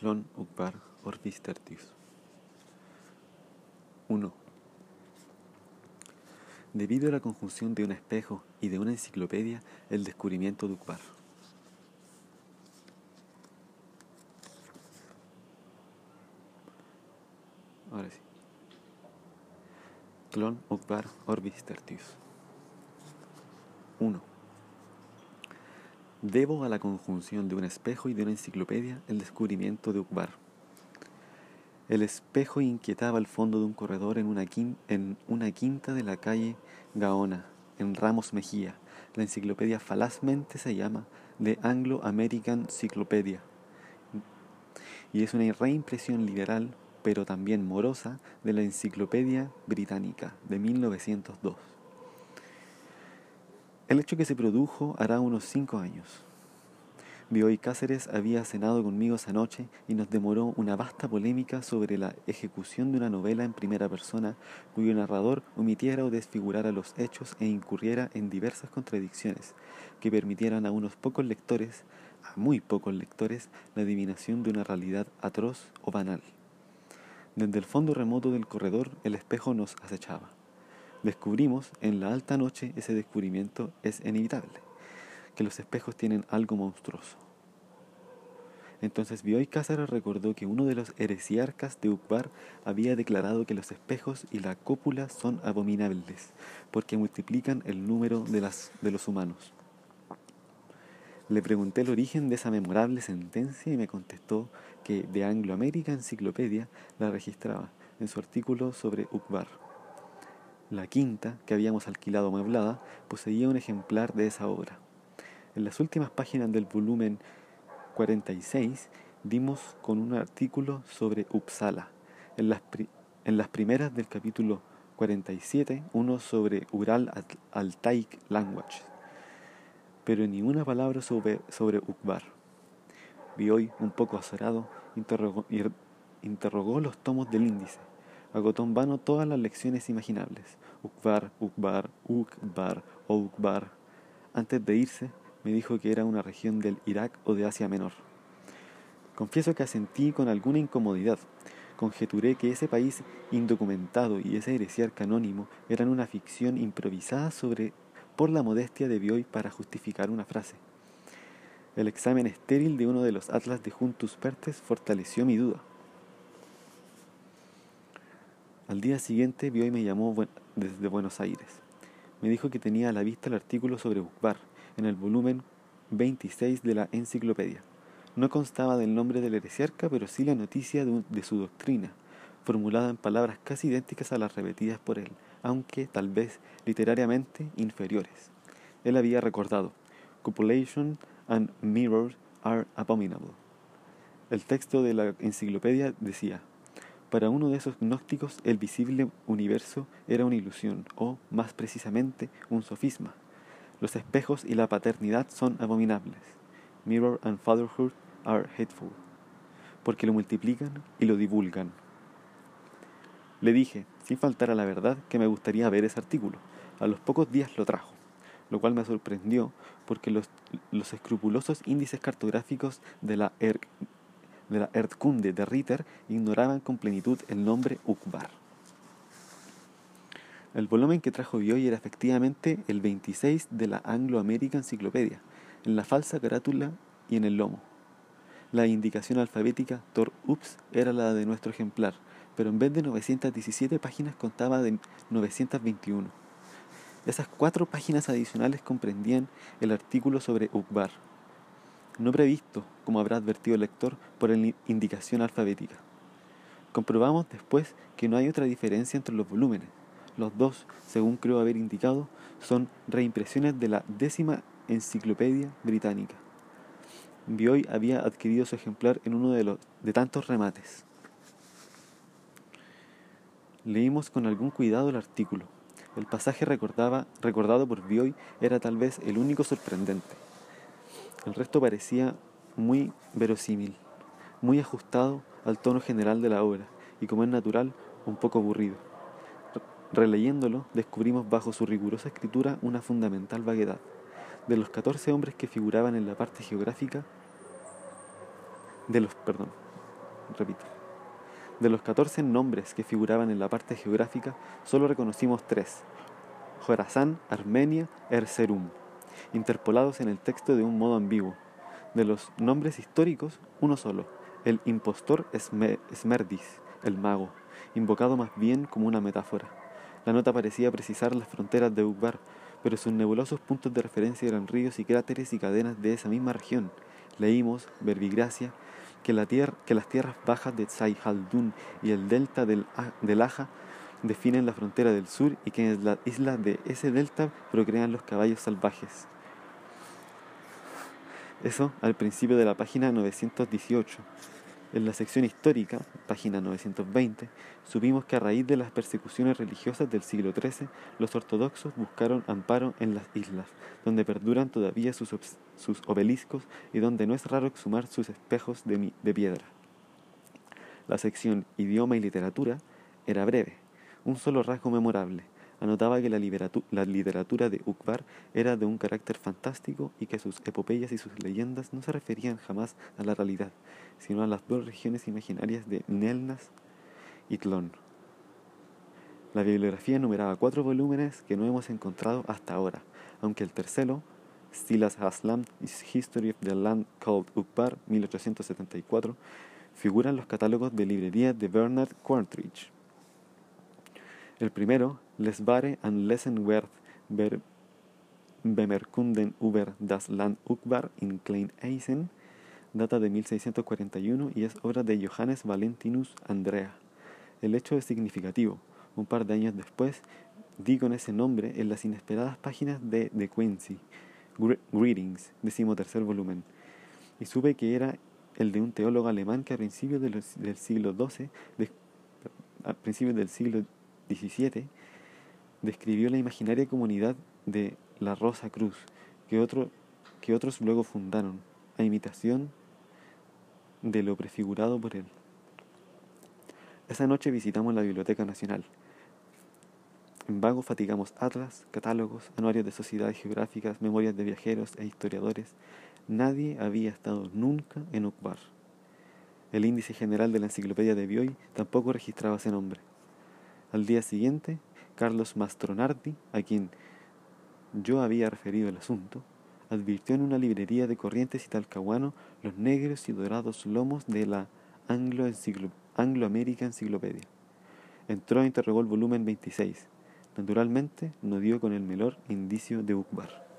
Clon Ukbar Orbis Tertius 1. Debido a la conjunción de un espejo y de una enciclopedia, el descubrimiento de Ukbar. Ahora sí. Clon Ukbar Orbis Tertius 1. Debo a la conjunción de un espejo y de una enciclopedia el descubrimiento de Ukbar. El espejo inquietaba el fondo de un corredor en una, quinta de la calle Gaona, en Ramos Mejía. La enciclopedia falazmente se llama The Anglo-American Cyclopedia y es una reimpresión liberal, pero también morosa, de la Enciclopedia Británica de 1902. El hecho que se produjo hará unos cinco años. Bioy Cáceres había cenado conmigo esa noche y nos demoró una vasta polémica sobre la ejecución de una novela en primera persona cuyo narrador omitiera o desfigurara los hechos e incurriera en diversas contradicciones que permitieran a unos pocos lectores, a muy pocos lectores, la adivinación de una realidad atroz o banal. Desde el fondo remoto del corredor el espejo nos acechaba. Descubrimos en la alta noche ese descubrimiento es inevitable, que los espejos tienen algo monstruoso. Entonces Bioy Cáceres recordó que uno de los heresiarcas de Ukbar había declarado que los espejos y la cópula son abominables, porque multiplican el número de, los humanos. Le pregunté el origen de esa memorable sentencia y me contestó que The Anglo American Encyclopedia la registraba en su artículo sobre Ukbar. La quinta, que habíamos alquilado amueblada, poseía un ejemplar de esa obra. En las últimas páginas del volumen 46 dimos con un artículo sobre Uppsala. En las, en las primeras del capítulo 47, uno sobre Ural Altaic Language. Pero ni una palabra sobre, sobre Ukbar. Vi hoy, un poco azorado, interrogó, interrogó los tomos del índice agotó en vano todas las lecciones imaginables. Ukbar, Ukbar, Ukbar o Ukbar. Antes de irse, me dijo que era una región del Irak o de Asia Menor. Confieso que asentí con alguna incomodidad. Conjeturé que ese país indocumentado y ese heresiarca anónimo eran una ficción improvisada sobre por la modestia de Bioy para justificar una frase. El examen estéril de uno de los atlas de Juntus Pertes fortaleció mi duda. Al día siguiente Bioy me llamó desde Buenos Aires. Me dijo que tenía a la vista el artículo sobre Ukbar en el volumen 26 de la enciclopedia. No constaba del nombre del heresiarca, pero sí la noticia de, de su doctrina, formulada en palabras casi idénticas a las repetidas por él, aunque tal vez literariamente inferiores. Él había recordado, Copulation and mirrors are abominable. El texto de la enciclopedia decía, para uno de esos gnósticos el visible universo era una ilusión, o, más precisamente, un sofisma. Los espejos y la paternidad son abominables. Mirror and fatherhood are hateful. Porque lo multiplican y lo divulgan. Le dije, sin faltar a la verdad, que me gustaría ver ese artículo. A los pocos días lo trajo, lo cual me sorprendió porque los, los escrupulosos índices cartográficos de la er de la Erdkunde de Ritter ignoraban con plenitud el nombre Ukbar. El volumen que trajo Bioy era efectivamente el 26 de la Anglo-American Enciclopedia, en la falsa carátula y en el lomo. La indicación alfabética Tor Ups era la de nuestro ejemplar, pero en vez de 917 páginas contaba de 921. Esas cuatro páginas adicionales comprendían el artículo sobre Ukbar, no previsto, como habrá advertido el lector, por la indicación alfabética. Comprobamos después que no hay otra diferencia entre los volúmenes. Los dos, según creo haber indicado, son reimpresiones de la décima enciclopedia británica. Bioy había adquirido su ejemplar en uno de, los, de tantos remates. Leímos con algún cuidado el artículo. El pasaje recordado por Bioy era tal vez el único sorprendente. El resto parecía muy verosímil, muy ajustado al tono general de la obra y como es natural, un poco aburrido. Releyéndolo, descubrimos bajo su rigurosa escritura una fundamental vaguedad. De los 14 hombres que figuraban en la parte geográfica, de los, perdón, repito. De los 14 nombres que figuraban en la parte geográfica, solo reconocimos tres: Jorazán, Armenia, Erzerum, interpolados en el texto de un modo ambiguo. De los nombres históricos, uno solo, el impostor Smerdis, el mago, invocado más bien como una metáfora. La nota parecía precisar las fronteras de Ukbar, pero sus nebulosos puntos de referencia eran ríos y cráteres y cadenas de esa misma región. Leímos, verbigracia, que, la que las tierras bajas de Tsai Haldun y el delta del, del Aja definen la frontera del sur y que en las islas de ese delta procrean los caballos salvajes. Eso al principio de la página 918. En la sección histórica, página 920, supimos que a raíz de las persecuciones religiosas del siglo XIII, los ortodoxos buscaron amparo en las islas, donde perduran todavía sus, obeliscos y donde no es raro exhumar sus espejos de piedra. La sección idioma y literatura era breve, un solo rasgo memorable, anotaba que la, literatura de Ukbar era de un carácter fantástico y que sus epopeyas y sus leyendas no se referían jamás a la realidad, sino a las dos regiones imaginarias de Nelnas y Tlon. La bibliografía enumeraba cuatro volúmenes que no hemos encontrado hasta ahora, aunque el tercero, Stilas Haslam History of the Land Called Ukbar, 1874, figura en los catálogos de librería de Bernard Quartridge. El primero, Lesbare and Lessenwerth Bemerkunden über das Land Ukbar in Klein-Eisen, data de 1641 y es obra de Johannes Valentinus Andrea. El hecho es significativo. Un par de años después, di con ese nombre en las inesperadas páginas de The Quincy, Greetings, decimotercer volumen, y supe que era el de un teólogo alemán que a principios del siglo XII, a principios del siglo XVII, describió la imaginaria comunidad de la Rosa Cruz, que, otro, que otros luego fundaron, a imitación de lo prefigurado por él. Esa noche visitamos la Biblioteca Nacional. En vago fatigamos atlas, catálogos, anuarios de sociedades geográficas, memorias de viajeros e historiadores. Nadie había estado nunca en Ukbar. El índice general de la enciclopedia de Bioy tampoco registraba ese nombre. Al día siguiente, Carlos Mastronardi, a quien yo había referido el asunto, advirtió en una librería de Corrientes y Talcahuano los negros y dorados lomos de la Anglo-América Enciclopedia. Entró e interrogó el volumen 26. Naturalmente, no dio con el menor indicio de Ukbar.